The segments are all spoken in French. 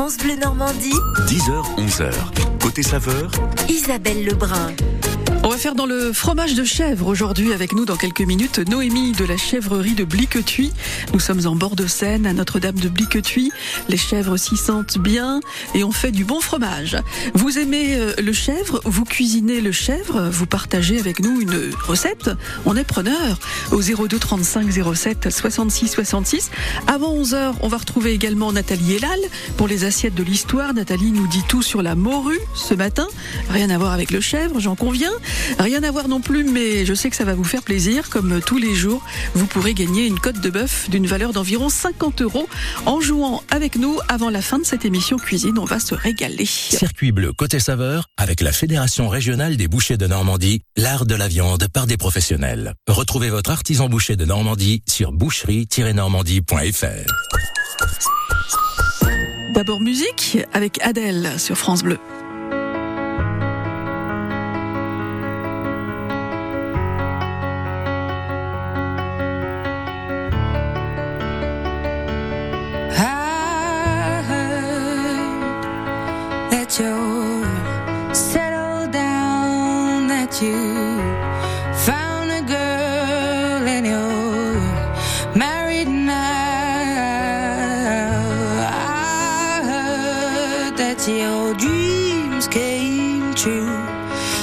France Bleu Normandie. 10h, 11h. Côté saveur, Isabelle Lebrun. Faire dans le fromage de chèvre aujourd'hui avec nous dans quelques minutes Noémie de la chèvrerie de Bliquetuis. Nous sommes en bord de Seine à Notre-Dame de Bliquetuis. Les chèvres s'y sentent bien et on fait du bon fromage. Vous aimez euh, le chèvre, vous cuisinez le chèvre, vous partagez avec nous une recette. On est preneur au 02 35 07 66 66. Avant 11h, on va retrouver également Nathalie Elal pour les assiettes de l'histoire. Nathalie nous dit tout sur la morue ce matin. Rien à voir avec le chèvre, j'en conviens. Rien à voir non plus, mais je sais que ça va vous faire plaisir. Comme tous les jours, vous pourrez gagner une cote de bœuf d'une valeur d'environ 50 euros en jouant avec nous avant la fin de cette émission cuisine. On va se régaler. Circuit bleu côté saveur avec la Fédération régionale des bouchers de Normandie, l'art de la viande par des professionnels. Retrouvez votre artisan boucher de Normandie sur boucherie-normandie.fr. D'abord musique avec Adèle sur France Bleu.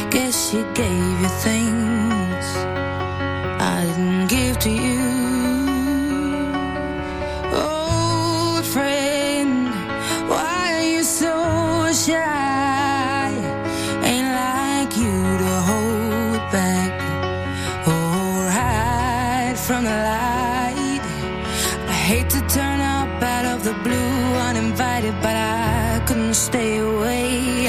Guess she gave you things I didn't give to you.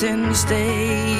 since day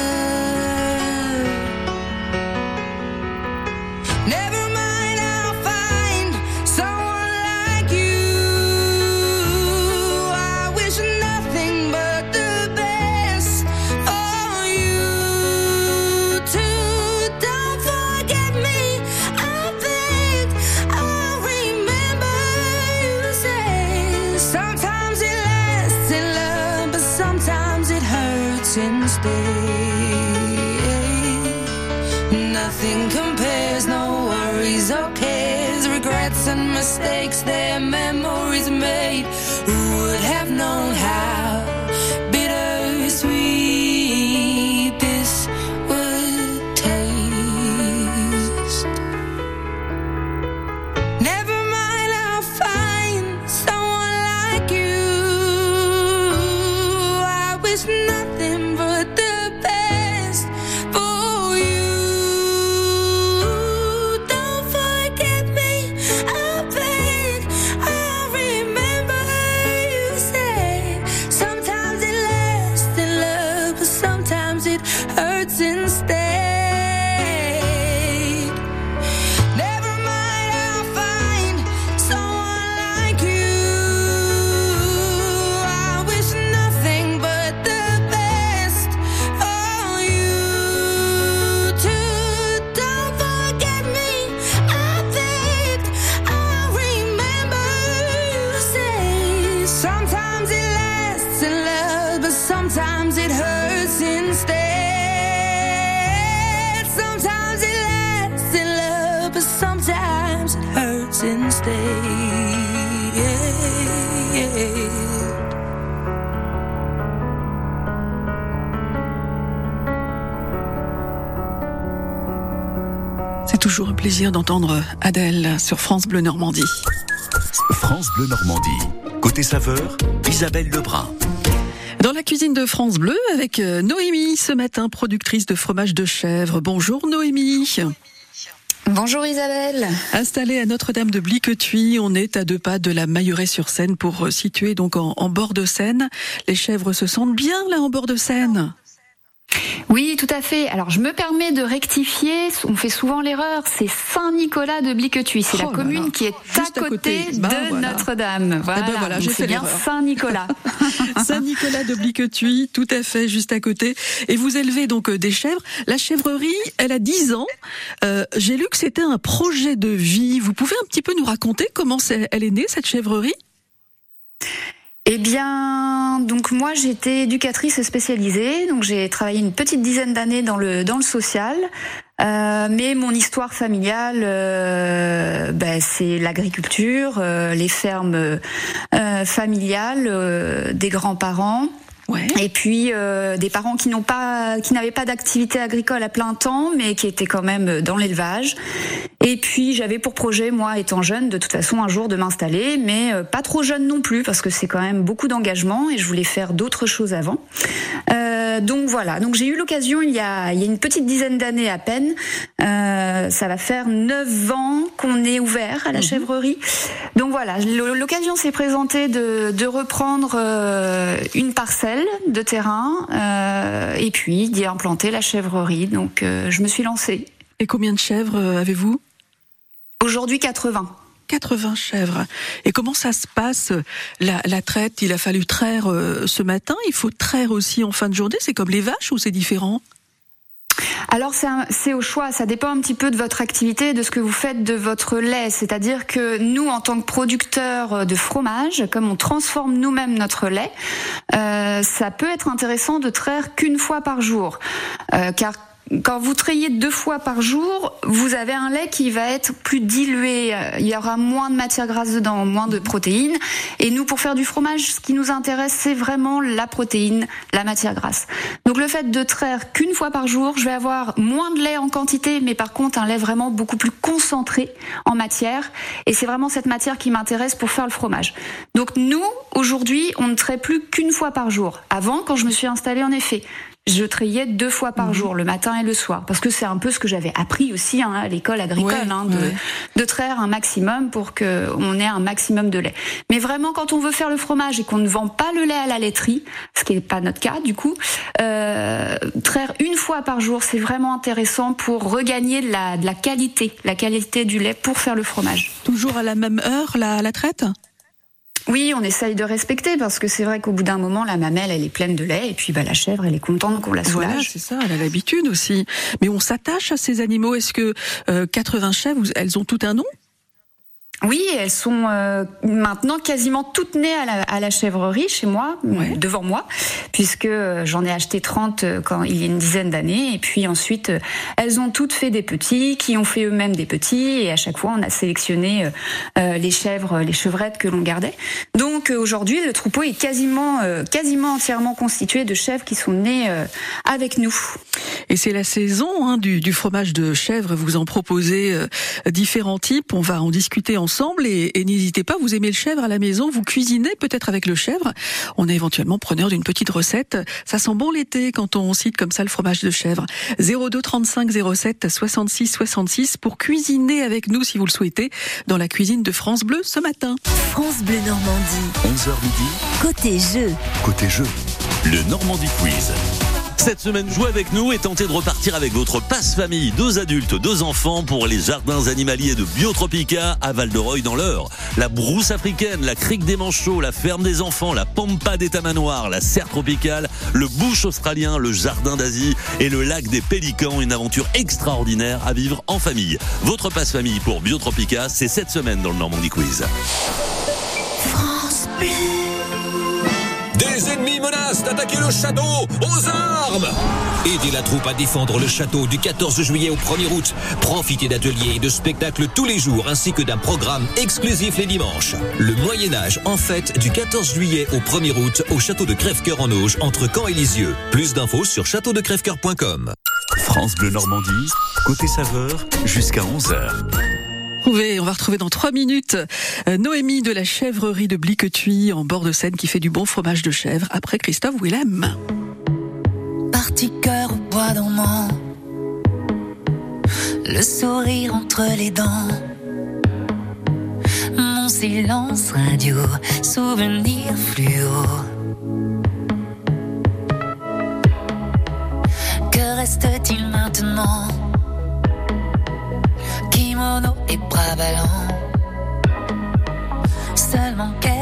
Mistakes, their memories made. Who would have known how toujours un plaisir d'entendre Adèle sur France Bleu Normandie. France Bleu Normandie. Côté saveur, Isabelle Lebrun. Dans la cuisine de France Bleu avec euh, Noémie ce matin, productrice de fromage de chèvre. Bonjour Noémie. Bonjour Isabelle. Installée à Notre-Dame de Bliquetuit, on est à deux pas de la Mailleret-sur-Seine pour euh, situer donc en, en bord de Seine. Les chèvres se sentent bien là en bord de Seine? Oui, tout à fait. Alors, je me permets de rectifier. On fait souvent l'erreur. C'est Saint-Nicolas de Bliquetuit. C'est Oh la là commune là. qui est Juste à à côté. Ben de voilà. Notre-Dame. Voilà. ben fait c'est bien. Saint-Nicolas. Saint-Nicolas de Bliquetuit, tout à fait, juste à côté. Et vous élevez donc euh, des chèvres. La chèvrerie, elle a 10 ans. Euh, J'ai lu que c'était un projet de vie. Vous pouvez un petit peu nous raconter comment elle est née, cette chèvrerie? Eh bien, donc moi j'étais éducatrice spécialisée, donc j'ai travaillé une petite dizaine d'années dans le dans le social. Euh, mais mon histoire familiale, euh, ben, c'est l'agriculture, euh, les fermes euh, familiales, des grands-parents. Ouais. Et puis euh, des parents qui n'ont pas, qui n'avaient pas d'activité agricole à plein temps, mais qui étaient quand même dans l'élevage. Et puis j'avais pour projet, moi, étant jeune, de toute façon un jour de m'installer, mais euh, pas trop jeune non plus, parce que c'est quand même beaucoup d'engagement et je voulais faire d'autres choses avant. Euh, donc voilà. Donc j'ai eu l'occasion il y a, il y a une petite dizaine d'années à peine. Euh, ça va faire neuf ans qu'on est ouvert à la chèvrerie. Donc voilà, l'occasion s'est présentée de, de reprendre euh, une parcelle de terrain euh, et puis d'y implanter la chèvrerie. Donc euh, je me suis lancée. Et combien de chèvres euh, avez-vous? Aujourd'hui 80. 80 chèvres. Et comment ça se passe? La, la traite Il a fallu traire euh, ce matin. Il faut traire aussi en fin de journée. C'est comme les vaches ou c'est différent? Alors c'est au choix, ça dépend un petit peu de votre activité, de ce que vous faites de votre lait. C'est-à-dire que nous, en tant que producteurs de fromage, comme on transforme nous-mêmes notre lait, euh, ça peut être intéressant de traire qu'une fois par jour, Euh, car quand vous trayez deux fois par jour, vous avez un lait qui va être plus dilué. Il y aura moins de matière grasse dedans, moins de protéines. Et nous, pour faire du fromage, ce qui nous intéresse, c'est vraiment la protéine, la matière grasse. Donc le fait de traire qu'une fois par jour, je vais avoir moins de lait en quantité, mais par contre un lait vraiment beaucoup plus concentré en matière. Et c'est vraiment cette matière qui m'intéresse pour faire le fromage. Donc nous, aujourd'hui, on ne traite plus qu'une fois par jour. Avant, quand je me suis installée, en effet, je trayais deux fois par jour, le matin et le soir, parce que c'est un peu ce que j'avais appris aussi hein, à l'école agricole, Ouais, hein, de, ouais. de traire un maximum pour que on ait un maximum de lait. Mais vraiment, quand on veut faire le fromage et qu'on ne vend pas le lait à la laiterie, ce qui n'est pas notre cas du coup, euh, traire une fois par jour, c'est vraiment intéressant pour regagner de la, de la qualité, la qualité du lait pour faire le fromage. Toujours à la même heure la, la traite? Oui, on essaye de respecter parce que c'est vrai qu'au bout d'un moment, la mamelle, elle est pleine de lait et puis bah, la chèvre, elle est contente qu'on la soulage. Voilà, c'est ça, elle a l'habitude aussi. Mais on s'attache à ces animaux. Est-ce que euh, 80 chèvres, elles ont tout un nom? Oui, elles sont euh, maintenant quasiment toutes nées à la, à la chèvrerie chez moi, Ouais. devant moi, puisque euh, j'en ai acheté 30 euh, quand il y a une dizaine d'années. Et puis ensuite, euh, elles ont toutes fait des petits, qui ont fait eux-mêmes des petits. Et à chaque fois, on a sélectionné euh, les chèvres, les chevrettes que l'on gardait. Donc aujourd'hui, le troupeau est quasiment, euh, quasiment entièrement constitué de chèvres qui sont nées euh, avec nous. Et c'est la saison hein, du, du fromage de chèvre. Vous en proposez euh, différents types. On va en discuter ensemble. Et, et n'hésitez pas, vous aimez le chèvre à la maison, vous cuisinez peut-être avec le chèvre. On est éventuellement preneur d'une petite recette. Ça sent bon l'été quand on cite comme ça le fromage de chèvre. 02 35 07 66 66 pour cuisiner avec nous si vous le souhaitez dans la cuisine de France Bleu ce matin. France Bleu Normandie. 11h midi, Côté jeu. côté jeu, le Normandie Quiz. Cette semaine, jouez avec nous et tentez de repartir avec votre passe-famille, deux adultes, deux enfants pour les jardins animaliers de Biotropica à Val-de-Reuil dans l'Eure. La brousse africaine, la crique des manchots, la ferme des enfants, la pampa des tamanoirs, la serre tropicale, le bush australien, le jardin d'Asie et le lac des pélicans. Une aventure extraordinaire à vivre en famille. Votre passe-famille pour Biotropica, c'est cette semaine dans le Normandie Quiz. France. Des ennemis menacent d'attaquer le château aux armes Aidez la troupe à défendre le château du 14 juillet au 1er août. Profitez d'ateliers et de spectacles tous les jours ainsi que d'un programme exclusif les dimanches. Le Moyen-Âge en fête du 14 juillet au 1er août au château de Crèvecoeur en Auge entre Caen et Lisieux. Plus d'infos sur châteaudecrèvecoeur.com. France Bleu Normandie, côté saveur, jusqu'à 11h. On va retrouver dans trois minutes euh, Noémie de la chèvrerie de Bliquetuis en bord de Seine qui fait du bon fromage de chèvre après Christophe Willem. Parti cœur au bois dormant, le sourire entre les dents, mon silence radio, souvenir fluo. Que reste-t-il maintenant? Kimono et bras ballants. Seulement quelques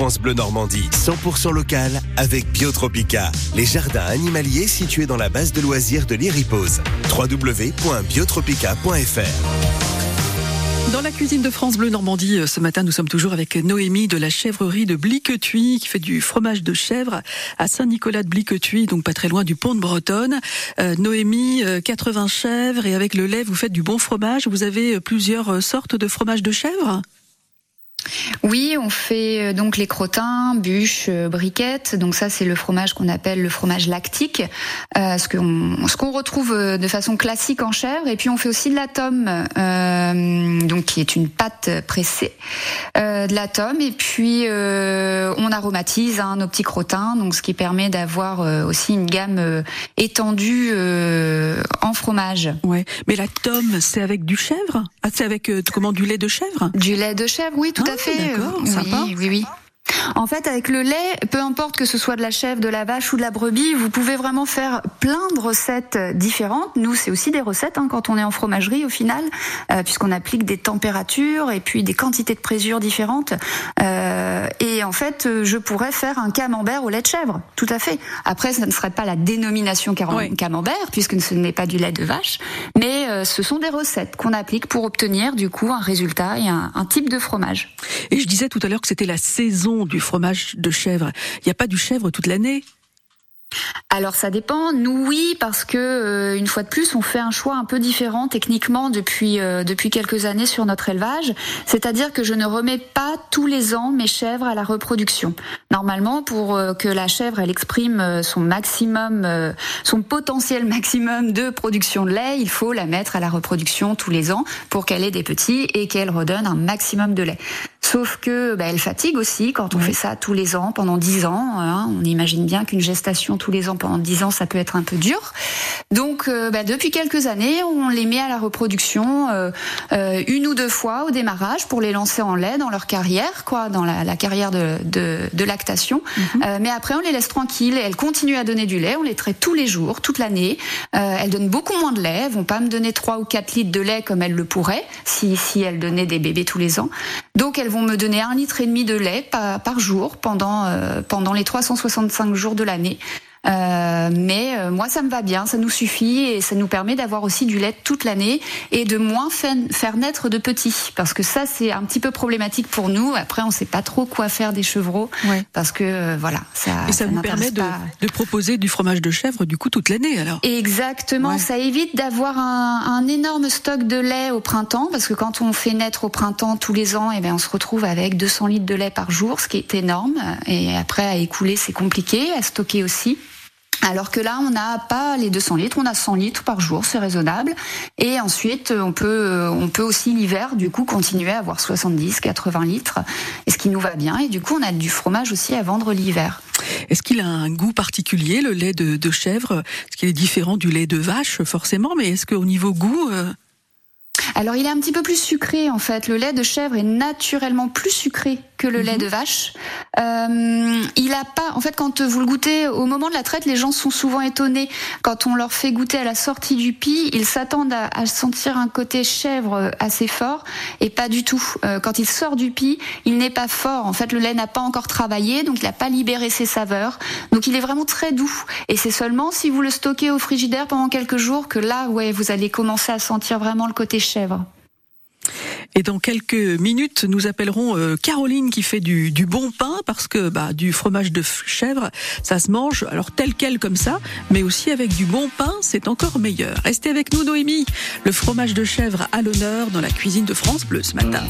France Bleu Normandie, 100% local avec Biotropica, les jardins animaliers situés dans la base de loisirs de l'Iripose. www.biotropica.fr Dans la cuisine de France Bleu Normandie, euh, ce matin, nous sommes toujours avec Noémie de la chèvrerie de Bliquetuis qui fait du fromage de chèvre à Saint-Nicolas de Bliquetuis, donc pas très loin du pont de Bretonne. Euh, Noémie, euh, 80 chèvres et avec le lait, vous faites du bon fromage. Vous avez euh, plusieurs euh, sortes de fromage de chèvre? Oui, on fait euh, donc les crottins, bûches, euh, briquettes. Donc ça, c'est le fromage qu'on appelle le fromage lactique, euh, ce qu'on ce qu'on retrouve de façon classique en chèvre. Et puis on fait aussi de la tome, euh, donc qui est une pâte pressée, euh, de la tome. Et puis on aromatise hein, nos petits crottins, donc ce qui permet d'avoir aussi une gamme étendue en fromage. Ouais, mais la tome, c'est avec du chèvre? Ah, c'est avec comment du lait de chèvre? Du lait de chèvre, oui, tout à fait. d'accord, oui, sympa. oui, oui. En fait, avec le lait, peu importe que ce soit de la chèvre, de la vache ou de la brebis, vous pouvez vraiment faire plein de recettes différentes. Nous, c'est aussi des recettes hein, quand on est en fromagerie au final, euh, puisqu'on applique des températures et puis des quantités de présure différentes. Euh, et en fait, euh, je pourrais faire un camembert au lait de chèvre, tout à fait. Après, ça ne serait pas la dénomination camembert, puisque ce n'est pas du lait de vache, mais euh, ce sont des recettes qu'on applique pour obtenir du coup un résultat et un, un type de fromage. Et je disais tout à l'heure que c'était la saison du fromage de chèvre. Il n'y a pas du chèvre toute l'année? Alors ça dépend. Nous oui parce que euh, une fois de plus on fait un choix un peu différent techniquement depuis euh, depuis quelques années sur notre élevage. C'est-à-dire que je ne remets pas tous les ans mes chèvres à la reproduction. Normalement pour euh, que la chèvre elle exprime son maximum son potentiel maximum de production de lait, il faut la mettre à la reproduction tous les ans pour qu'elle ait des petits et qu'elle redonne un maximum de lait. Sauf que bah, elle fatigue aussi quand on fait ça tous les ans pendant 10 ans. hein. On imagine bien qu'une gestation tous les ans pendant 10 ans, ça peut être un peu dur. Donc euh, bah, depuis quelques années, on les met à la reproduction euh, euh, une ou deux fois au démarrage pour les lancer en lait dans leur carrière, quoi, dans la, la carrière de, de, de lactation. Euh, mais après, on les laisse tranquilles. Elles continuent à donner du lait. On les traite tous les jours, toute l'année. Euh, elles donnent beaucoup moins de lait. Elles vont pas me donner 3 ou 4 litres de lait comme elles le pourraient si, si elles donnaient des bébés tous les ans. Donc elles vont me donner un litre et demi de lait par, jour pendant euh, pendant les 365 jours de l'année. Euh, mais moi ça me va bien, ça nous suffit et ça nous permet d'avoir aussi du lait toute l'année et de moins faire, naître de petits parce que ça c'est un petit peu problématique pour nous. Après on sait pas trop quoi faire des chevreaux parce que euh, voilà ça. Et ça, vous n'intéresse permet de, proposer du fromage de chèvre du coup toute l'année alors? Exactement, Ouais. ça évite d'avoir un, un énorme stock de lait au printemps, parce que quand on fait naître au printemps tous les ans, eh bien, on se retrouve avec 200 litres de lait par jour, ce qui est énorme. Et après, à écouler, c'est compliqué, à stocker aussi. Alors que là, on n'a pas les 200 litres, on a 100 litres par jour, c'est raisonnable. Et ensuite, on peut, on peut aussi l'hiver, du coup, continuer à avoir 70, 80 litres, et ce qui nous va bien. Et du coup, on a du fromage aussi à vendre l'hiver. Est-ce qu'il a un goût particulier le lait de, de chèvre? Est-ce qu'il est différent du lait de vache forcément? Mais est-ce qu'au niveau goût, euh, Alors, il est un petit peu plus sucré en fait. Le lait de chèvre est naturellement plus sucré que le lait de vache. Euh, il a pas, en fait, quand vous le goûtez au moment de la traite, les gens sont souvent étonnés quand on leur fait goûter à la sortie du pis. Ils s'attendent à, à sentir un côté chèvre assez fort et pas du tout. Euh, quand il sort du pis, il n'est pas fort. En fait, le lait n'a pas encore travaillé, donc il n'a pas libéré ses saveurs. Donc, il est vraiment très doux. Et c'est seulement si vous le stockez au frigidaire pendant quelques jours que là, ouais, vous allez commencer à sentir vraiment le côté chèvre. Et dans quelques minutes, nous appellerons euh, Caroline qui fait du, bon pain parce que bah, du fromage de chèvre, ça se mange alors tel quel comme ça, mais aussi avec du bon pain, c'est encore meilleur. Restez avec nous, Noémie. Le fromage de chèvre à l'honneur dans la cuisine de France Bleu ce matin.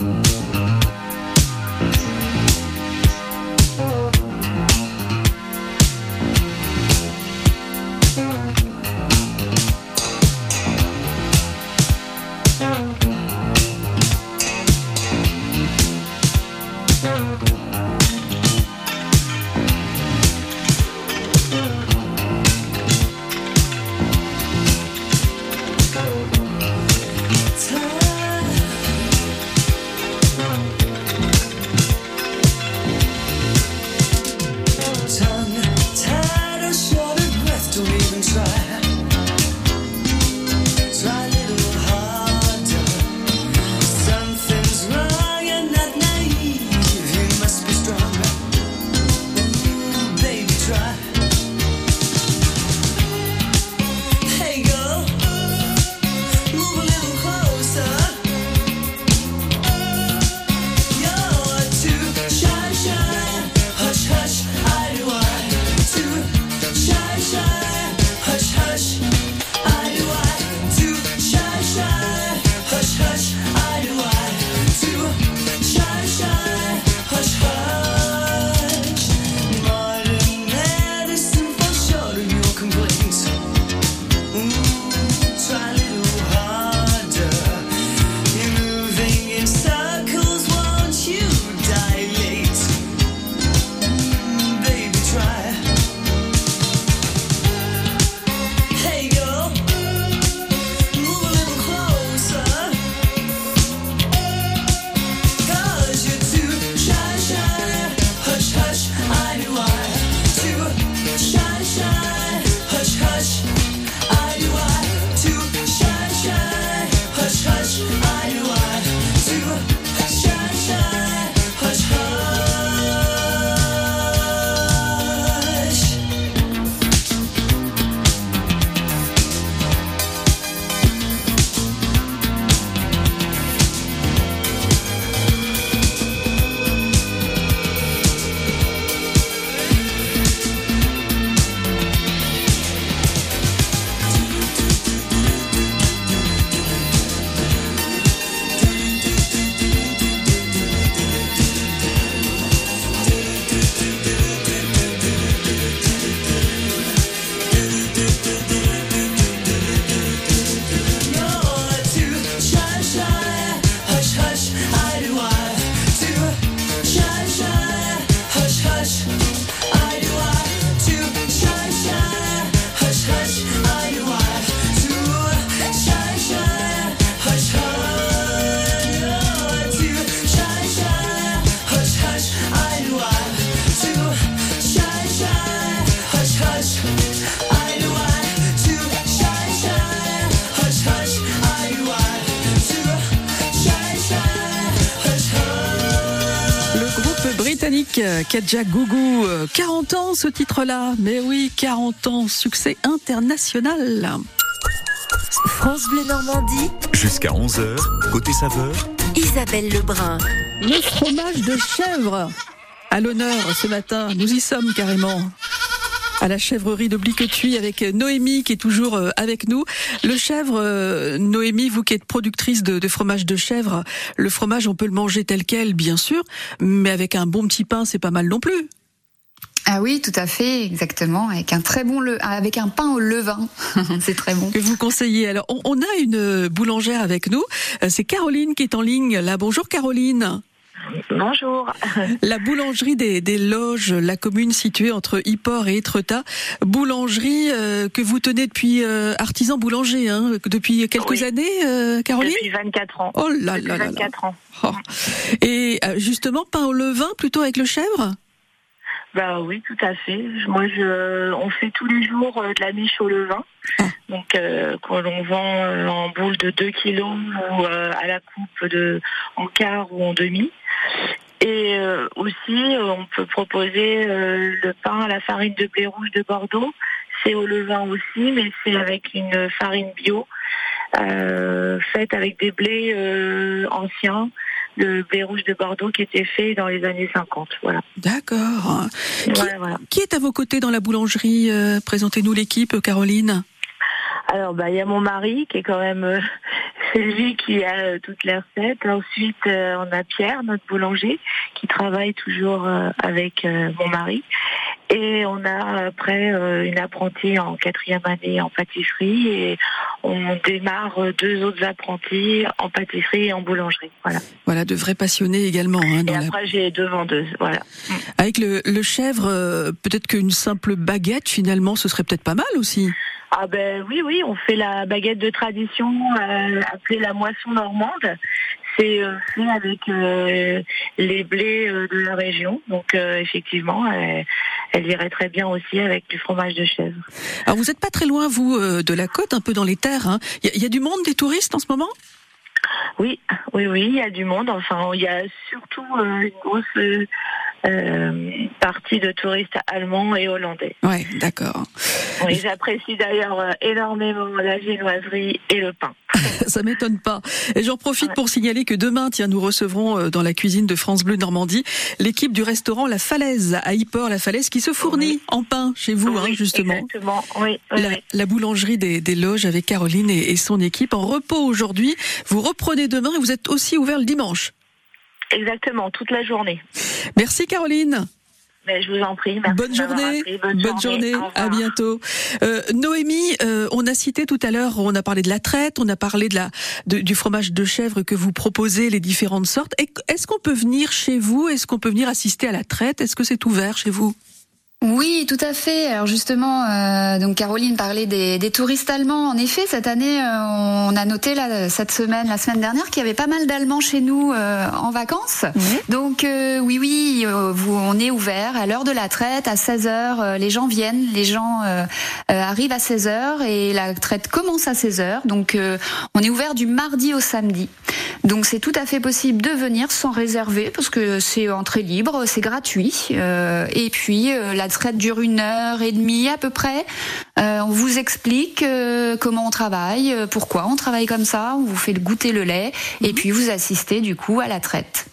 Euh, Kadja Gougou, euh, 40 ans ce titre-là. Mais oui, 40 ans, succès international. France Bleu Normandie, Jusqu'à 11h, côté saveur, Isabelle Lebrun. Le fromage de chèvre à l'honneur ce matin. Nous y sommes carrément. À la chèvrerie de Bliquetuis avec Noémie qui est toujours euh, avec nous. Le chèvre, euh, Noémie, vous qui êtes productrice de, de fromage de chèvre, le fromage on peut le manger tel quel, bien sûr, mais avec un bon petit pain, c'est pas mal non plus. Ah oui, tout à fait, exactement, avec un très bon le, avec un pain au levain, c'est très bon. Que vous conseillez. Alors, on, on a une boulangère avec nous. Euh, C'est Caroline qui est en ligne. Là, bonjour Caroline. Bonjour. La boulangerie des, des Loges, la commune située entre Yport et Étretat. Boulangerie euh, que vous tenez depuis euh, artisan boulanger, hein, depuis quelques Oui. années, euh, Caroline? Depuis 24 ans. Oh là Depuis là là là. 24 ans. Oh. Et justement, pain au levain plutôt avec le chèvre? Bah oui, tout à fait. Moi, je, on fait tous les jours de la miche au levain. Ah. Donc, euh, quand on vend en boule de 2 kilos ou euh, à la coupe de en quart ou en demi. Et euh, aussi, euh, on peut proposer euh, le pain à la farine de blé rouge de Bordeaux. C'est au levain aussi, mais c'est avec une farine bio faite avec des blés anciens, le blé rouge de Bordeaux qui était fait dans les années 50. Voilà. D'accord. Qui, Voilà, voilà. qui est à vos côtés dans la boulangerie Présentez-nous l'équipe, Caroline? Alors, bah, il y a mon mari qui est quand même, c'est lui qui a euh, toutes les recettes. Ensuite, euh, on a Pierre, notre boulanger, qui travaille toujours euh, avec mon mari. Et on a après euh, une apprentie en quatrième année en pâtisserie et on démarre deux autres apprentis en pâtisserie et en boulangerie. Voilà. Voilà, de vrais passionnés également. hein, Et la- après, j'ai deux vendeuses. Voilà. Avec le, le chèvre, euh, peut-être qu'une simple baguette, finalement, ce serait peut-être pas mal aussi. Ah ben oui, oui, on fait la baguette de tradition euh, appelée la moisson normande. C'est euh, fait avec euh, les blés euh, de la région. Donc effectivement, elle, elle irait très bien aussi avec du fromage de chèvre. Alors, vous n'êtes pas très loin, vous, de la côte, un peu dans les terres. hein. Il y, a- il y a du monde, des touristes en ce moment? Oui, oui, oui, il y a du monde. Enfin, il y a surtout euh, une grosse euh, euh, partie de touristes allemands et hollandais. Ouais, d'accord. Oui, j'apprécie d'ailleurs euh, énormément la viennoiserie et le pain. Ça m'étonne pas. Et j'en profite pour signaler que demain, tiens, nous recevrons euh, dans la cuisine de France Bleu Normandie l'équipe du restaurant La Falaise à Yport, La Falaise, qui se fournit en pain chez vous, hein, justement. Exactement, oui. oui, La, boulangerie des, des loges avec Caroline et, et son équipe en repos aujourd'hui. Vous reprenez demain et vous êtes aussi ouvert le dimanche. Exactement, toute la journée. Merci Caroline. Mais je vous en prie. Merci Bonne journée. Bonne, journée. À bientôt. Euh, Noémie, euh, on a cité tout à l'heure, on a parlé de la traite, on a parlé de la de- du fromage de chèvre que vous proposez, les différentes sortes. Est-ce qu'on peut venir chez vous? Est-ce qu'on peut venir assister à la traite? Est-ce que c'est ouvert chez vous? Oui, tout à fait. Alors justement, euh, donc Caroline parlait des, des touristes allemands. En effet, cette année, euh, on a noté là, cette semaine, la semaine dernière, qu'il y avait pas mal d'Allemands chez nous euh, en vacances. Donc euh, oui, oui, euh, vous, on est ouvert à l'heure de la traite, à 16 h Les gens viennent, les gens arrivent à 16 h et la traite commence à 16 h Donc euh, on est ouvert du mardi au samedi. Donc c'est tout à fait possible de venir sans réserver parce que c'est entrée libre, c'est gratuit. Euh, et puis euh, la traite dure une heure et demie à peu près. Euh, on vous explique euh, comment on travaille, euh, pourquoi on travaille comme ça. On vous fait goûter le lait et puis vous assistez du coup à la traite.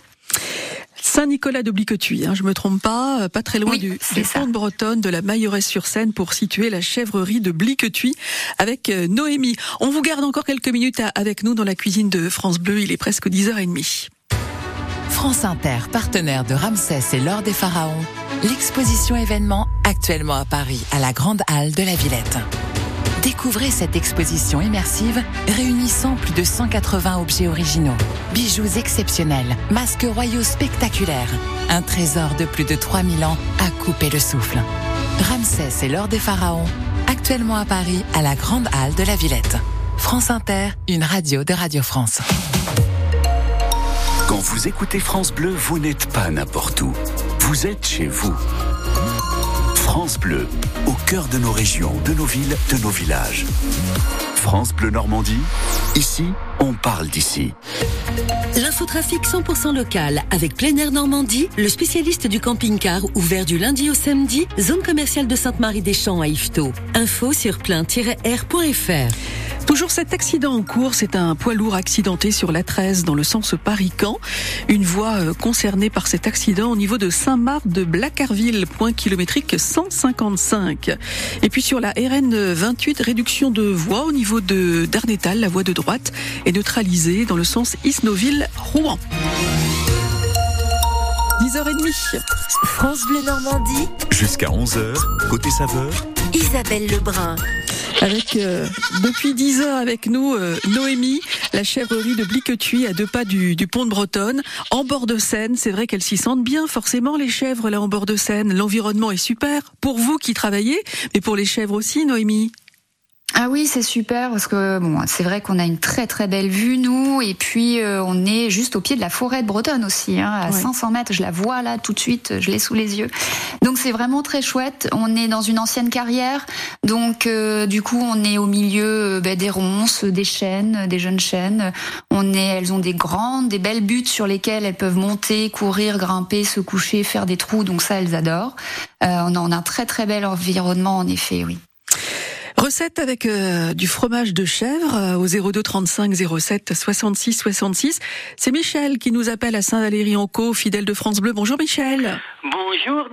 Saint-Nicolas de Bliquetuis, hein, je me trompe pas, pas très loin Oui, du, du pont de Bretonne, de la Mailloret-sur-Seine pour situer la chèvrerie de Bliquetuis avec Noémie. On vous garde encore quelques minutes à- avec nous dans la cuisine de France Bleu, il est presque 10h30. France Inter, partenaire de Ramsès et l'Or des Pharaons, l'exposition événement actuellement à Paris, à la Grande Halle de la Villette. Découvrez cette exposition immersive réunissant plus de 180 objets originaux, bijoux exceptionnels, masques royaux spectaculaires, un trésor de plus de 3000 ans à couper le souffle. Ramsès et l'Or des Pharaons, actuellement à Paris, à la Grande Halle de la Villette. France Inter, une radio de Radio France. Quand vous écoutez France Bleu, vous n'êtes pas n'importe où. Vous êtes chez vous. France Bleu, au cœur de nos régions, de nos villes, de nos villages. France Bleu Normandie, ici, on parle d'ici. L'infotrafic 100% local avec Plein Air Normandie, le spécialiste du camping-car ouvert du lundi au samedi, zone commerciale de Sainte-Marie-des-Champs à Yvetot. Info sur plein-air.fr. Toujours cet accident en cours, c'est un poids lourd accidenté sur la 13 dans le sens Paris-Camp. Une voie euh, concernée par cet accident au niveau de Saint-Marc de Blacarville, point kilométrique 155. Et puis sur la RN 28, réduction de voie au niveau de Darnétal, la voie de droite est neutralisée dans le sens Isnoville-Rouen. 10h30. France Bleu Normandie, Jusqu'à 11h, côté saveur, Isabelle Lebrun. Avec euh, depuis 10 ans avec nous euh, Noémie, la chèvrerie de Bliquetuit à deux pas du, du pont de Bretonne, en bord de Seine. C'est vrai qu'elles s'y sentent bien, forcément les chèvres là en bord de Seine. L'environnement est super pour vous qui travaillez, mais pour les chèvres aussi, Noémie. Ah oui, c'est super parce que bon, c'est vrai qu'on a une très très belle vue nous et puis euh, on est juste au pied de la forêt de Bretonne aussi, hein, à Ouais. 500 mètres. Je la vois là tout de suite, je l'ai sous les yeux. Donc c'est vraiment très chouette. On est dans une ancienne carrière, donc euh, du coup on est au milieu ben, des ronces, des chênes, des jeunes chênes. On est, elles ont des grandes, des belles buttes sur lesquelles elles peuvent monter, courir, grimper, se coucher, faire des trous. Donc ça elles adorent. Euh, on a un très très bel environnement en effet, oui. Recette avec euh, du fromage de chèvre euh, au 02 35 07 66 66. C'est Michel qui nous appelle à Saint-Valéry-en-Caux, fidèle de France Bleu. Bonjour Michel. Bonjour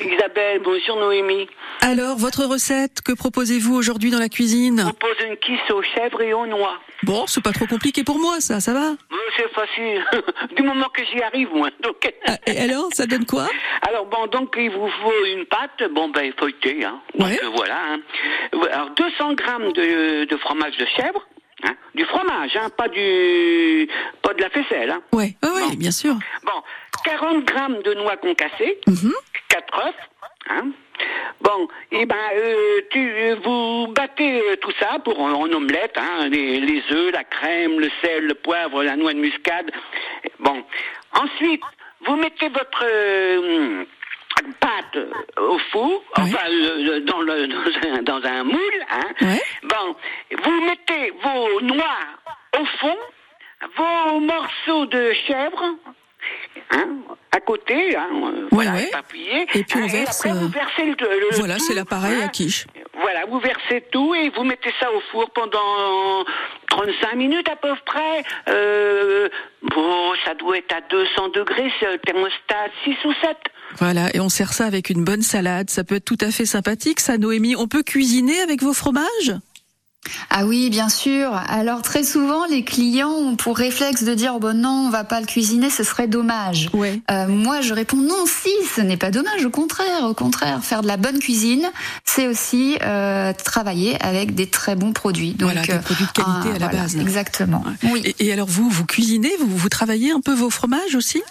Isabelle, bonjour Noémie. Alors, votre recette, que proposez-vous aujourd'hui dans la cuisine On pose une quiche aux chèvres et aux noix. Bon, c'est pas trop compliqué pour moi, ça, ça va C'est facile, du moment que j'y arrive moi. Donc... Et alors, ça donne quoi Alors bon, donc il vous faut une pâte, bon ben feuilletée, hein. Donc Ouais. voilà. Hein. Alors 200 grammes de, de fromage de chèvre, hein. du fromage, hein, pas du, pas de la faisselle. Hein. Ouais, ouais, ouais, bien sûr. Bon, 40 grammes de noix concassées, Mhm. 4 œufs, hein. Bon, et ben, euh, tu, euh, vous battez euh, tout ça pour en, en omelette, hein, les, les œufs, la crème, le sel, le poivre, la noix de muscade. Bon, ensuite, vous mettez votre euh, pâte au four, enfin, le- le- dans, le, dans, un, dans un moule, hein. Bon, vous mettez vos noix au fond, vos morceaux de chèvre, hein, à côté, hein, euh, voilà, éparpillés. Et puis on Hein, verse, après, euh, vous versez le, Voilà, c'est l'appareil hein. à quiche. Voilà, vous versez tout et vous mettez ça au four pendant 35 minutes à peu près. Euh, bon, ça doit être à 200 degrés, c'est le thermostat 6 ou 7. Voilà, et on sert ça avec une bonne salade. Ça peut être tout à fait sympathique, ça, Noémie. On peut cuisiner avec vos fromages? Ah oui, bien sûr. Alors très souvent, les clients ont pour réflexe de dire oh ben non, on va pas le cuisiner, ce serait dommage. Euh, moi, je réponds non, si, ce n'est pas dommage. Au contraire, au contraire, faire de la bonne cuisine, c'est aussi euh, travailler avec des très bons produits. Donc, Voilà, des euh, produits de qualité ah, à la voilà, base. Exactement. Oui. Et, et alors vous, vous cuisinez, vous, vous travaillez un peu vos fromages aussi?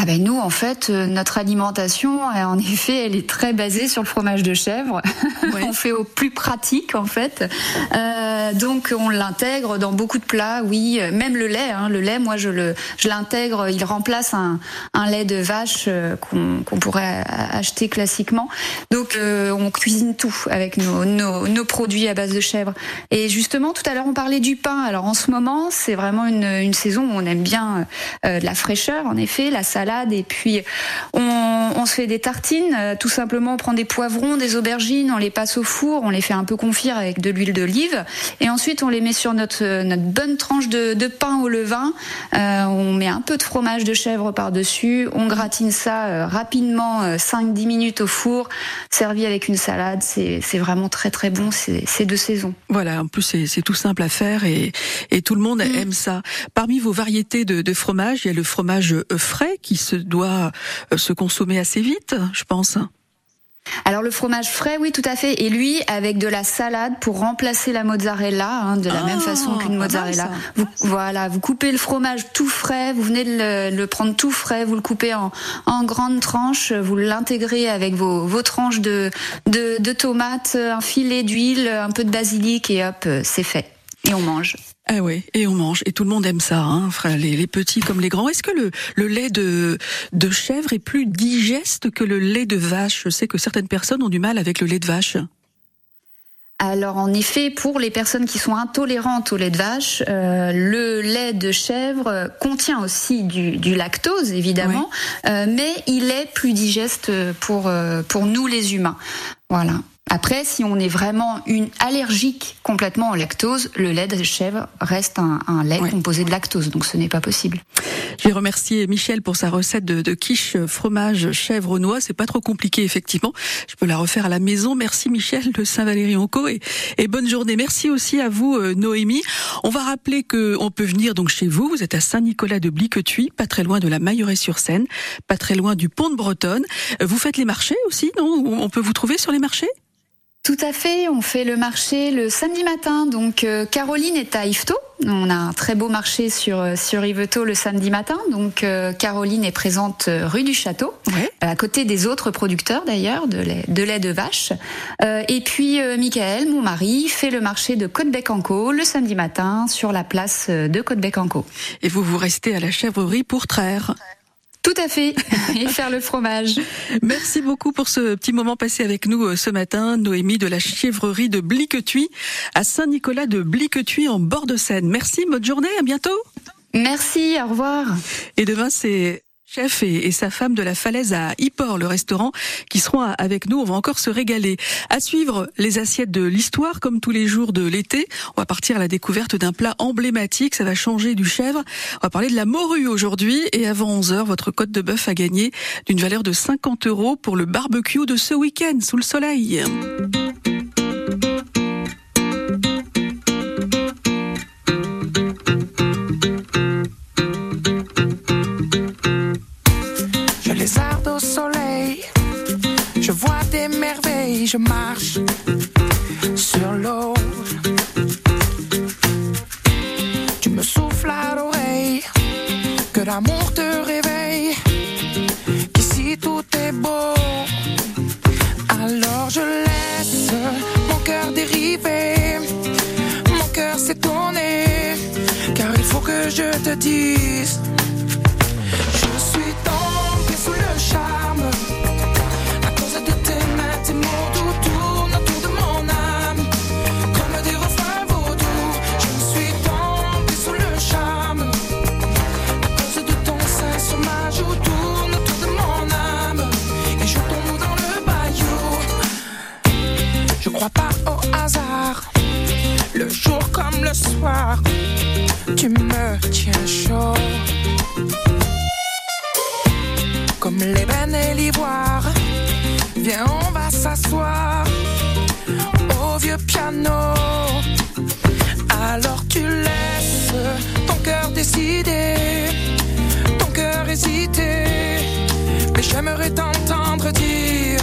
Ah ben nous, en fait, euh, notre alimentation, euh, en effet, elle est très basée sur le fromage de chèvre. on fait au plus pratique, en fait. Euh, donc, on l'intègre dans beaucoup de plats, oui. Même le lait, hein, le lait, moi, je le, je l'intègre. Il remplace un, un lait de vache qu'on pourrait acheter classiquement. Donc, euh, on cuisine tout avec nos, nos, nos produits à base de chèvre. Et justement, tout à l'heure, on parlait du pain. Alors, en ce moment, c'est vraiment une, une saison où on aime bien euh, de la fraîcheur, en effet, la salade. Et puis, on, on se fait des tartines. euh, tout simplement, on prend des poivrons, des aubergines, on les passe au four, on les fait un peu confire avec de l'huile d'olive. Et ensuite, on les met sur notre, notre bonne tranche de, de pain au levain. Euh, on met un peu de fromage de chèvre par-dessus. On gratine ça euh, rapidement, euh, 5-10 minutes au four, servi avec une salade. C'est vraiment très très bon. C'est de saison. Voilà, en plus c'est tout simple à faire et, et tout le monde Mm. aime ça. Parmi vos variétés de, de fromage, il y a le fromage euh, frais qui se doit euh, se consommer assez vite, je pense. Alors le fromage frais, oui, tout à fait. Et lui, avec de la salade pour remplacer la mozzarella, hein, de la Ah, même façon qu'une mozzarella. Vous, voilà, vous coupez le fromage tout frais, vous venez de le, le prendre tout frais, vous le coupez en, en grandes tranches, vous l'intégrez avec vos, vos tranches de, de, de tomates, un filet d'huile, un peu de basilic et hop, euh, c'est fait. Et on mange. Ah ouais, et on mange, et tout le monde aime ça, hein, les, les petits comme les grands. Est-ce que le, le lait de, de chèvre est plus digeste que le lait de vache? Je sais que certaines personnes ont du mal avec le lait de vache. Alors en effet, pour les personnes qui sont intolérantes au lait de vache, euh, le lait de chèvre contient aussi du, du lactose évidemment, euh, mais il est plus digeste pour euh, pour nous les humains. Voilà. Après, si on est vraiment une allergique complètement au lactose, le lait de chèvre reste un, un lait composé de lactose, donc ce n'est pas possible. Je vais remercier Michel pour sa recette de, de quiche fromage chèvre noix. C'est pas trop compliqué effectivement. Je peux la refaire à la maison. Merci Michel de Saint-Valery-en-Caux et, et bonne journée. Merci aussi à vous euh, Noémie. On va rappeler que on peut venir donc chez vous. Vous êtes à Saint-Nicolas de Bliquetuis, pas très loin de la Mailleret-sur-Seine, pas très loin du pont de Bretonne. Euh, Vous faites les marchés aussi, non? On peut vous trouver sur les marchés? Tout à fait, on fait le marché le samedi matin. Donc euh, Caroline est à Yvetot. On a un très beau marché sur euh, sur Yvetot le samedi matin. Donc euh, Caroline est présente euh, rue du Château, à côté des autres producteurs d'ailleurs de lait de, lait de vache. Euh, et puis euh, Michael, mon mari, fait le marché de Côte-Bec-en-Caux le samedi matin sur la place de Côte-Bec-en-Caux. Et vous vous restez à la chèvrerie pour traire. Tout à fait, et faire le fromage. Merci beaucoup pour ce petit moment passé avec nous euh, ce matin, Noémie de la chèvrerie de Bliquetuis à Saint-Nicolas de Bliquetuis en bord de Seine. Merci, bonne journée, à bientôt. Merci, au revoir. Et demain, c'est chef et, sa femme de la falaise à Yport, le restaurant, qui seront avec nous. On va encore se régaler. À suivre les assiettes de l'histoire, comme tous les jours de l'été. On va partir à la découverte d'un plat emblématique. Ça va changer du chèvre. On va parler de la morue aujourd'hui. Et avant 11 heures, votre côte de bœuf a gagné d'une valeur de 50 euros pour le barbecue de ce week-end sous le soleil. Je marche sur l'eau. Tu me souffles à l'oreille, que l'amour te réveille, qu'ici tout est beau. Alors je laisse mon cœur dériver, mon cœur s'étonner, car il faut que je te dise. Je suis tombé sous le charme s'asseoir au vieux piano. Alors tu laisses ton cœur décider, ton cœur hésiter. Mais j'aimerais t'entendre dire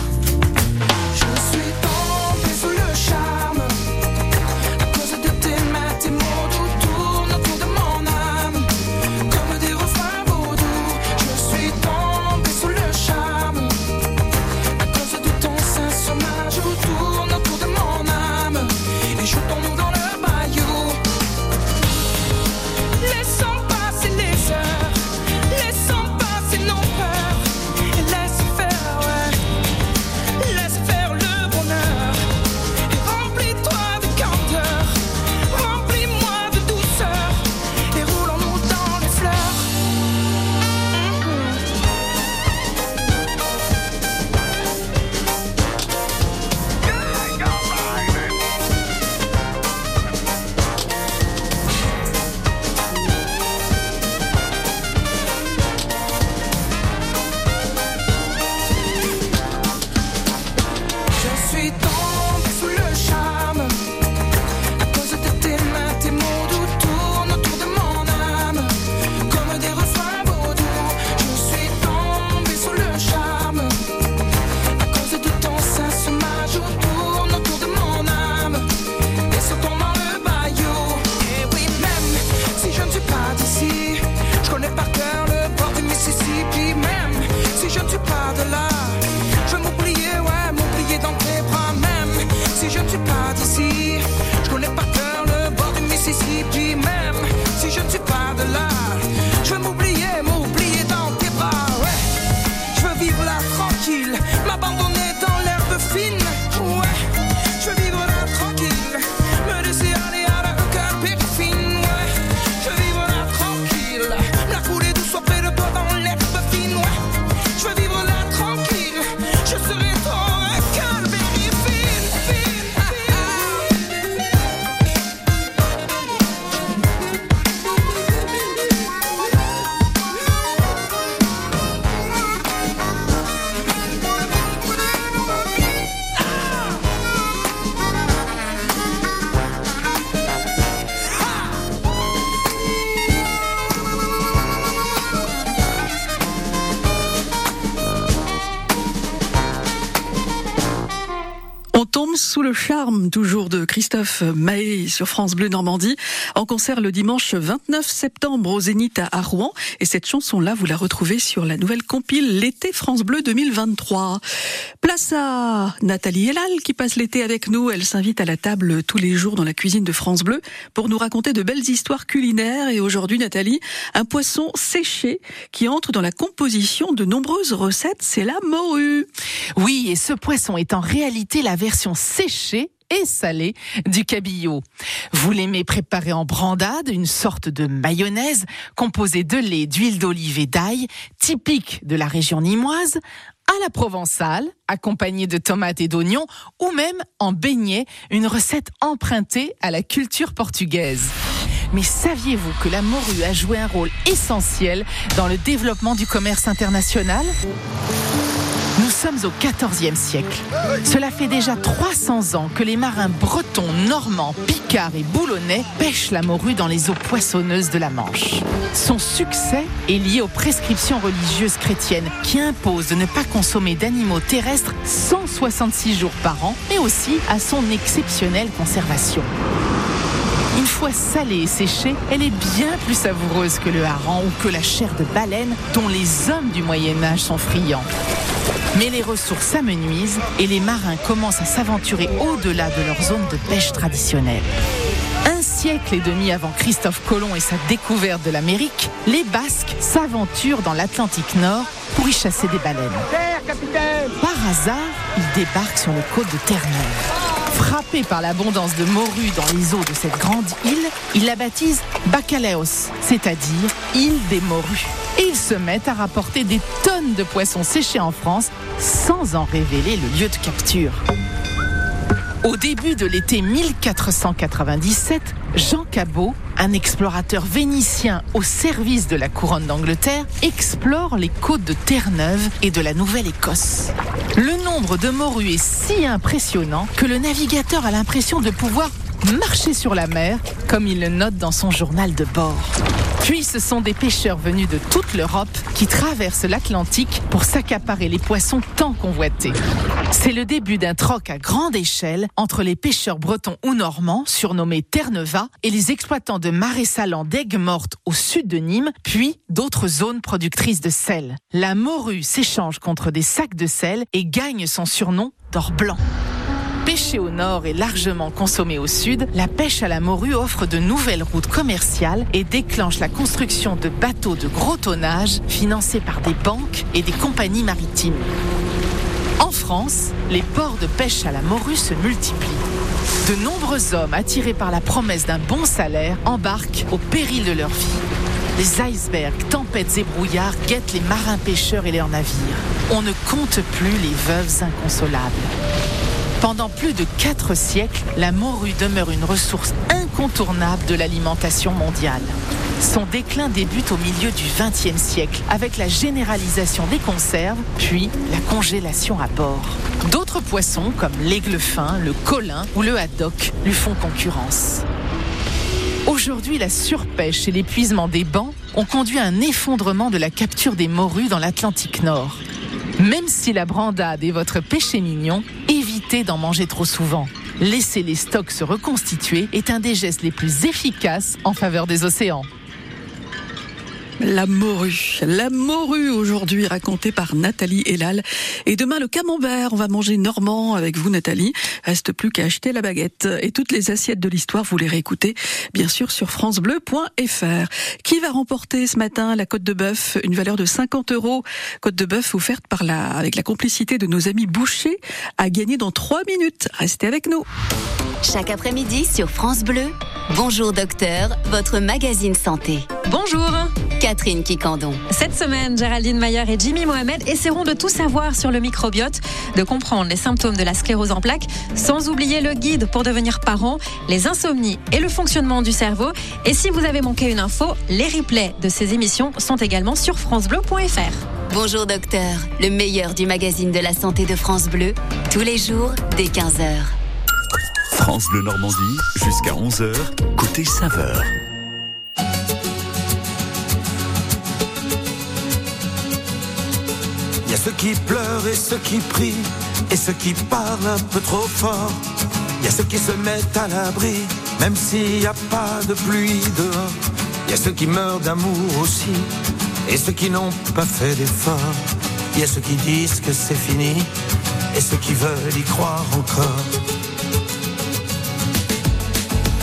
toujours de Christophe Mahé sur France Bleu Normandie en concert le dimanche 29 septembre au Zénith à Rouen et cette chanson là vous la retrouvez sur la nouvelle compile l'été France Bleu 2023. Place à Nathalie Elal qui passe l'été avec nous, elle s'invite à la table tous les jours dans la cuisine de France Bleu pour nous raconter de belles histoires culinaires et aujourd'hui Nathalie, un poisson séché qui entre dans la composition de nombreuses recettes, c'est la morue. Oui, et ce poisson est en réalité la version séchée et salée du cabillaud. Vous l'aimez préparer en brandade, une sorte de mayonnaise composée de lait, d'huile d'olive et d'ail, typique de la région nimoise, à la provençale, accompagnée de tomates et d'oignons, ou même en beignet, une recette empruntée à la culture portugaise. Mais saviez-vous que la morue a joué un rôle essentiel dans le développement du commerce international? Sommes au XIVe siècle. Cela fait déjà 300 ans que les marins bretons, normands, picards et boulonnais pêchent la morue dans les eaux poissonneuses de la Manche. Son succès est lié aux prescriptions religieuses chrétiennes qui imposent de ne pas consommer d'animaux terrestres 166 jours par an, mais aussi à son exceptionnelle conservation. Une fois salée et séchée, elle est bien plus savoureuse que le hareng ou que la chair de baleine dont les hommes du Moyen Âge sont friands. Mais les ressources s'amenuisent et les marins commencent à s'aventurer au-delà de leur zone de pêche traditionnelle. Un siècle et demi avant Christophe Colomb et sa découverte de l'Amérique, les Basques s'aventurent dans l'Atlantique Nord pour y chasser des baleines. Par hasard, ils débarquent sur les côtes de Terre-Neuve. Frappé par l'abondance de morues dans les eaux de cette grande île, ils la baptisent Bacalaos, c'est-à-dire île des morues. Et ils se mettent à rapporter des tonnes de poissons séchés en France sans en révéler le lieu de capture. Au début de l'été 1497, Jean Cabot, un explorateur vénitien au service de la couronne d'Angleterre, explore les côtes de Terre-Neuve et de la Nouvelle-Écosse. Le nombre de morues est si impressionnant que le navigateur a l'impression de pouvoir marcher sur la mer, comme il le note dans son journal de bord. Puis ce sont des pêcheurs venus de toute l'Europe qui traversent l'Atlantique pour s'accaparer les poissons tant convoités. C'est le début d'un troc à grande échelle entre les pêcheurs bretons ou normands, surnommés Terre-Neuva, et les exploitants de marais salants d'aigues mortes au sud de Nîmes, puis d'autres zones productrices de sel. La morue s'échange contre des sacs de sel et gagne son surnom d'or blanc. Pêchée au nord et largement consommée au sud, la pêche à la morue offre de nouvelles routes commerciales et déclenche la construction de bateaux de gros tonnage financés par des banques et des compagnies maritimes. En France, les ports de pêche à la morue se multiplient. De nombreux hommes attirés par la promesse d'un bon salaire embarquent au péril de leur vie. Les icebergs, tempêtes et brouillards guettent les marins pêcheurs et leurs navires. On ne compte plus les veuves inconsolables. Pendant plus de quatre siècles, la morue demeure une ressource incontournable de l'alimentation mondiale. Son déclin débute au milieu du XXe siècle avec la généralisation des conserves, puis la congélation à bord. D'autres poissons comme l'aigle fin, le colin ou le haddock lui font concurrence. Aujourd'hui, la surpêche et l'épuisement des bancs ont conduit à un effondrement de la capture des morues dans l'Atlantique Nord. Même si la brandade est votre péché mignon, d'en manger trop souvent. Laisser les stocks se reconstituer est un des gestes les plus efficaces en faveur des océans. La morue. La morue aujourd'hui racontée par Nathalie Elal. Et demain le camembert. On va manger normand avec vous Nathalie. Reste plus qu'à acheter la baguette. Et toutes les assiettes de l'histoire, vous les réécoutez bien sûr sur francebleu.fr. Qui va remporter ce matin la côte de bœuf? Une valeur de 50 euros. Côte de bœuf offerte par la, avec la complicité de nos amis bouchers à gagner dans 3 minutes. Restez avec nous. Chaque après-midi sur France Bleu, Bonjour Docteur, votre magazine santé. Bonjour Catherine Kikandon. Cette semaine, Géraldine Mayer et Jimmy Mohamed essaieront de tout savoir sur le microbiote, de comprendre les symptômes de la sclérose en plaques, sans oublier le guide pour devenir parent, les insomnies et le fonctionnement du cerveau. Et si vous avez manqué une info, les replays de ces émissions sont également sur francebleu.fr. Bonjour Docteur, le meilleur du magazine de la santé de France Bleu, tous les jours dès 15h. France Bleu Normandie, jusqu'à 11h, côté saveur. Il y a ceux qui pleurent et ceux qui prient, et ceux qui parlent un peu trop fort. Il y a ceux qui se mettent à l'abri, même s'il n'y a pas de pluie dehors. Il y a ceux qui meurent d'amour aussi, et ceux qui n'ont pas fait d'effort. Il y a ceux qui disent que c'est fini, et ceux qui veulent y croire encore.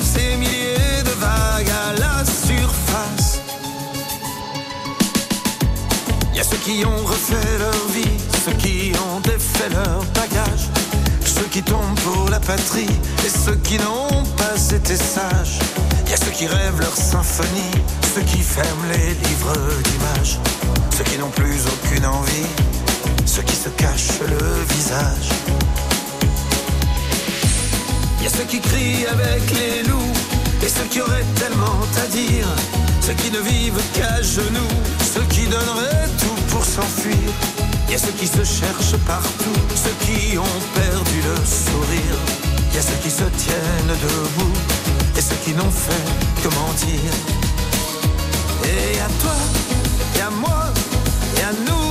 Ces milliers de vagues à la surface. Y a ceux qui ont refait leur vie, ceux qui ont défait leur bagage, ceux qui tombent pour la patrie et ceux qui n'ont pas été sages. Y a ceux qui rêvent leur symphonie, ceux qui ferment les livres d'images, ceux qui n'ont plus aucune envie, ceux qui se cachent le visage. Y a ceux qui crient avec les loups et ceux qui auraient tellement à dire, ceux qui ne vivent qu'à genoux, ceux qui donneraient tout pour s'enfuir. Y a ceux qui se cherchent partout, ceux qui ont perdu le sourire. Y a ceux qui se tiennent debout et ceux qui n'ont fait que mentir. Et à toi, et à moi, et à nous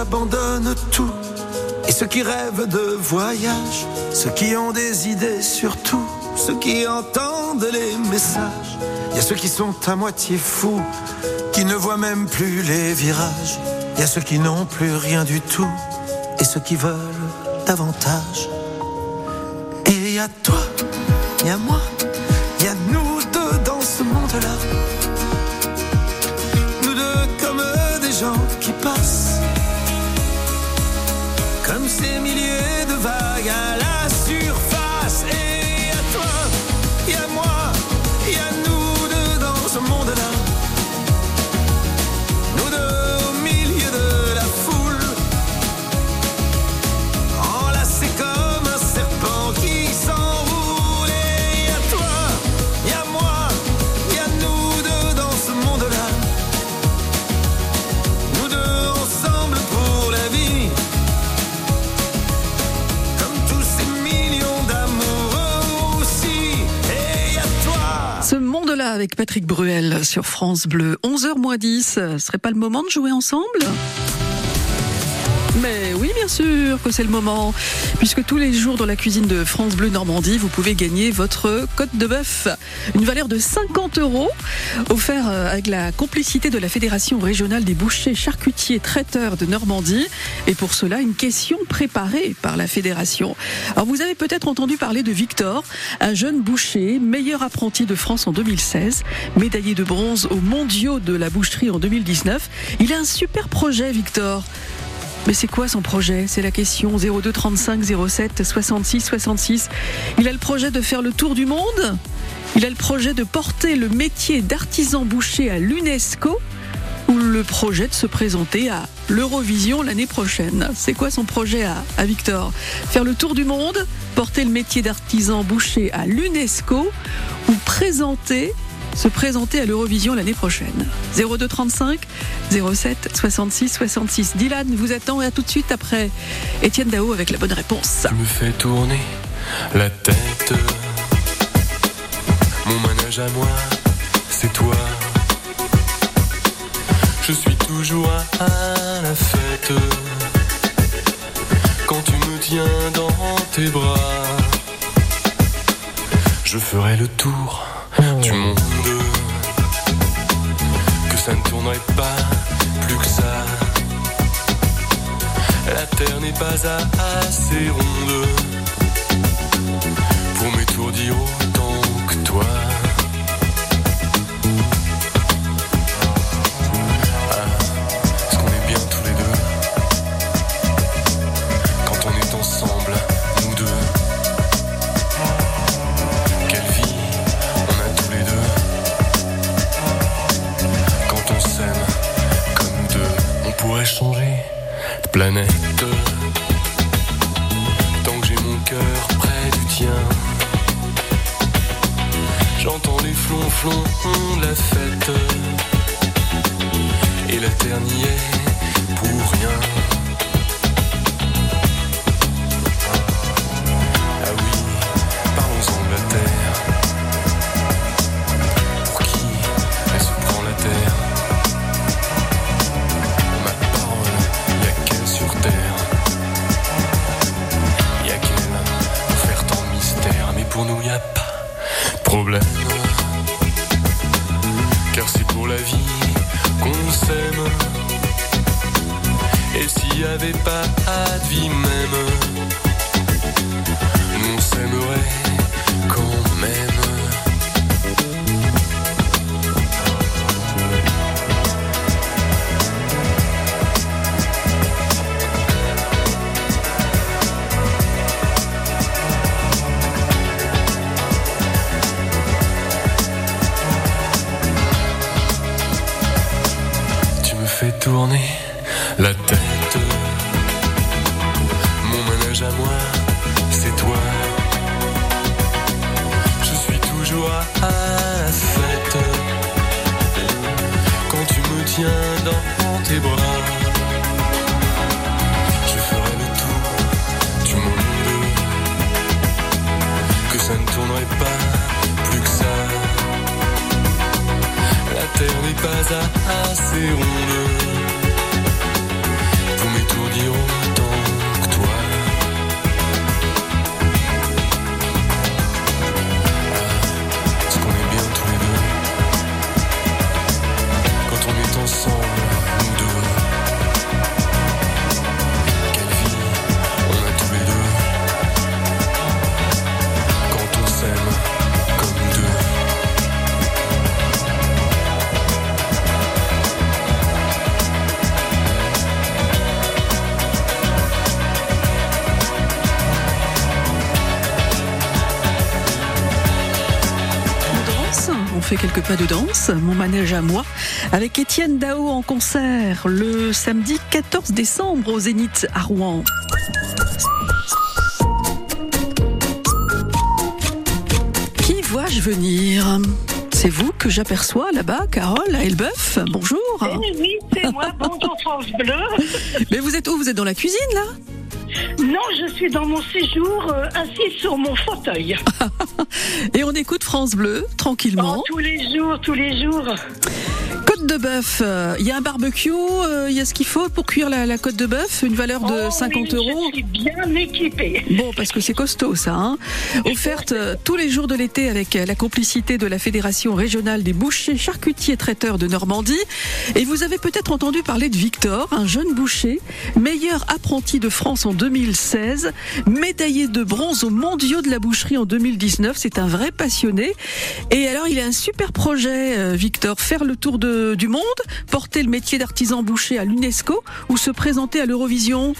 abandonnent tout. Et ceux qui rêvent de voyage. Ceux qui ont des idées sur tout. Ceux qui entendent les messages. Il y a ceux qui sont à moitié fous. Qui ne voient même plus les virages. Il y a ceux qui n'ont plus rien du tout. Et ceux qui veulent davantage. Et il toi, il y a moi, il y a nous deux dans ce monde-là. Nous deux comme des gens qui passent. Ces milliers de vagues à la Avec Patrick Bruel sur France Bleu. 11h moins 10, ce serait pas le moment de jouer ensemble? Bien sûr que c'est le moment, puisque tous les jours dans la cuisine de France Bleu Normandie, vous pouvez gagner votre côte de bœuf, une valeur de 50 euros, offert euh, avec la complicité de la Fédération régionale des bouchers, charcutiers, traiteurs de Normandie, et pour cela, une question préparée par la Fédération. Alors vous avez peut-être entendu parler de Victor, un jeune boucher, meilleur apprenti de France en 2016, médaillé de bronze aux mondiaux de la boucherie en 2019. Il a un super projet, Victor. Mais c'est quoi son projet? C'est la question 02 35 07 66 66. Il a le projet de faire le tour du monde Il a le projet de porter le métier d'artisan boucher à l'UNESCO ou le projet de se présenter à l'Eurovision l'année prochaine. C'est quoi son projet à, à Victor? Faire le tour du monde, porter le métier d'artisan boucher à l'UNESCO ou présenter se présenter à l'Eurovision l'année prochaine. 02 35 07 66 66. Dylan vous attend et à tout de suite après Étienne Dao avec la bonne réponse. Tu me fais tourner la tête. Mon manège à moi, c'est toi. Je suis toujours à la fête. Quand tu me tiens dans tes bras, je ferai le tour du monde. Que ça ne tournerait pas plus que ça. La terre n'est pas assez ronde pour m'étourdir autant pas assez pour pas de danse, mon manège à moi, avec Étienne Dao en concert le samedi 14 décembre au Zénith à Rouen. Qui vois-je venir? C'est vous que j'aperçois là-bas, Carole, à Elbeuf. Bonjour. Eh oui, c'est moi. Bonjour France Bleu. Mais vous êtes où? Vous êtes dans la cuisine là? Non, je suis dans mon séjour euh, assis sur mon fauteuil. Et on écoute France Bleu tranquillement. Oh, tous les jours, tous les jours. Côte de bœuf, euh, il y a un barbecue, euh, il y a ce qu'il faut pour cuire la, la côte de bœuf, une valeur de Oh 50 oui, euros. Je suis bien équipée. Bon, parce que c'est costaud ça. Hein Offerte euh, tous les jours de l'été avec la complicité de la Fédération régionale des bouchers, charcutiers, traiteurs de Normandie. Et vous avez peut-être entendu parler de Victor, un jeune boucher, meilleur apprenti de France en 2016, médaillé de bronze aux mondiaux de la boucherie en 2019. C'est un vrai passionné. Et alors, il a un super projet, Victor, faire le tour de, du monde, porter le métier d'artisan boucher à l'UNESCO ou se présenter à l'Eurovision?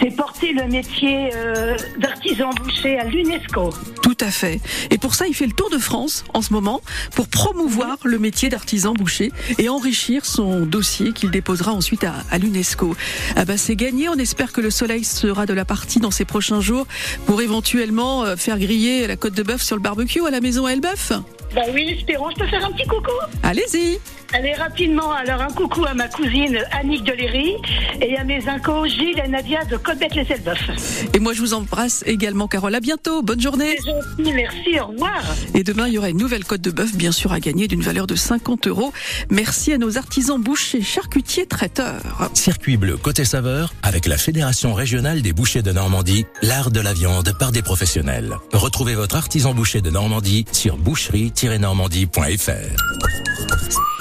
C'est porter le métier euh, d'artisan boucher à l'UNESCO. Tout à fait. Et pour ça, il fait le tour de France en ce moment pour promouvoir le métier d'artisan boucher et enrichir son dossier qu'il déposera ensuite à, à l'UNESCO. Ah bah c'est gagné. On espère que le soleil sera de la partie dans ces prochains jours pour éventuellement euh, faire griller la côte de bœuf sur le barbecue à la maison à Elbeuf. Bah oui, espérons. Je peux faire un petit coucou Allez-y. Allez, rapidement, alors un coucou à ma cousine Annick Deléry et à mes incos Gilles et Nadia de Codette-les-Elbeuf. Et moi, je vous embrasse également, Carole. À bientôt. Bonne journée. C'est gentil, merci, au revoir. Et demain, il y aura une nouvelle côte de bœuf, bien sûr, à gagner d'une valeur de 50 euros. Merci à nos artisans bouchers, charcutiers, traiteurs. Circuit bleu côté saveur avec la Fédération régionale des bouchers de Normandie, l'art de la viande par des professionnels. Retrouvez votre artisan boucher de Normandie sur boucherie-normandie.fr.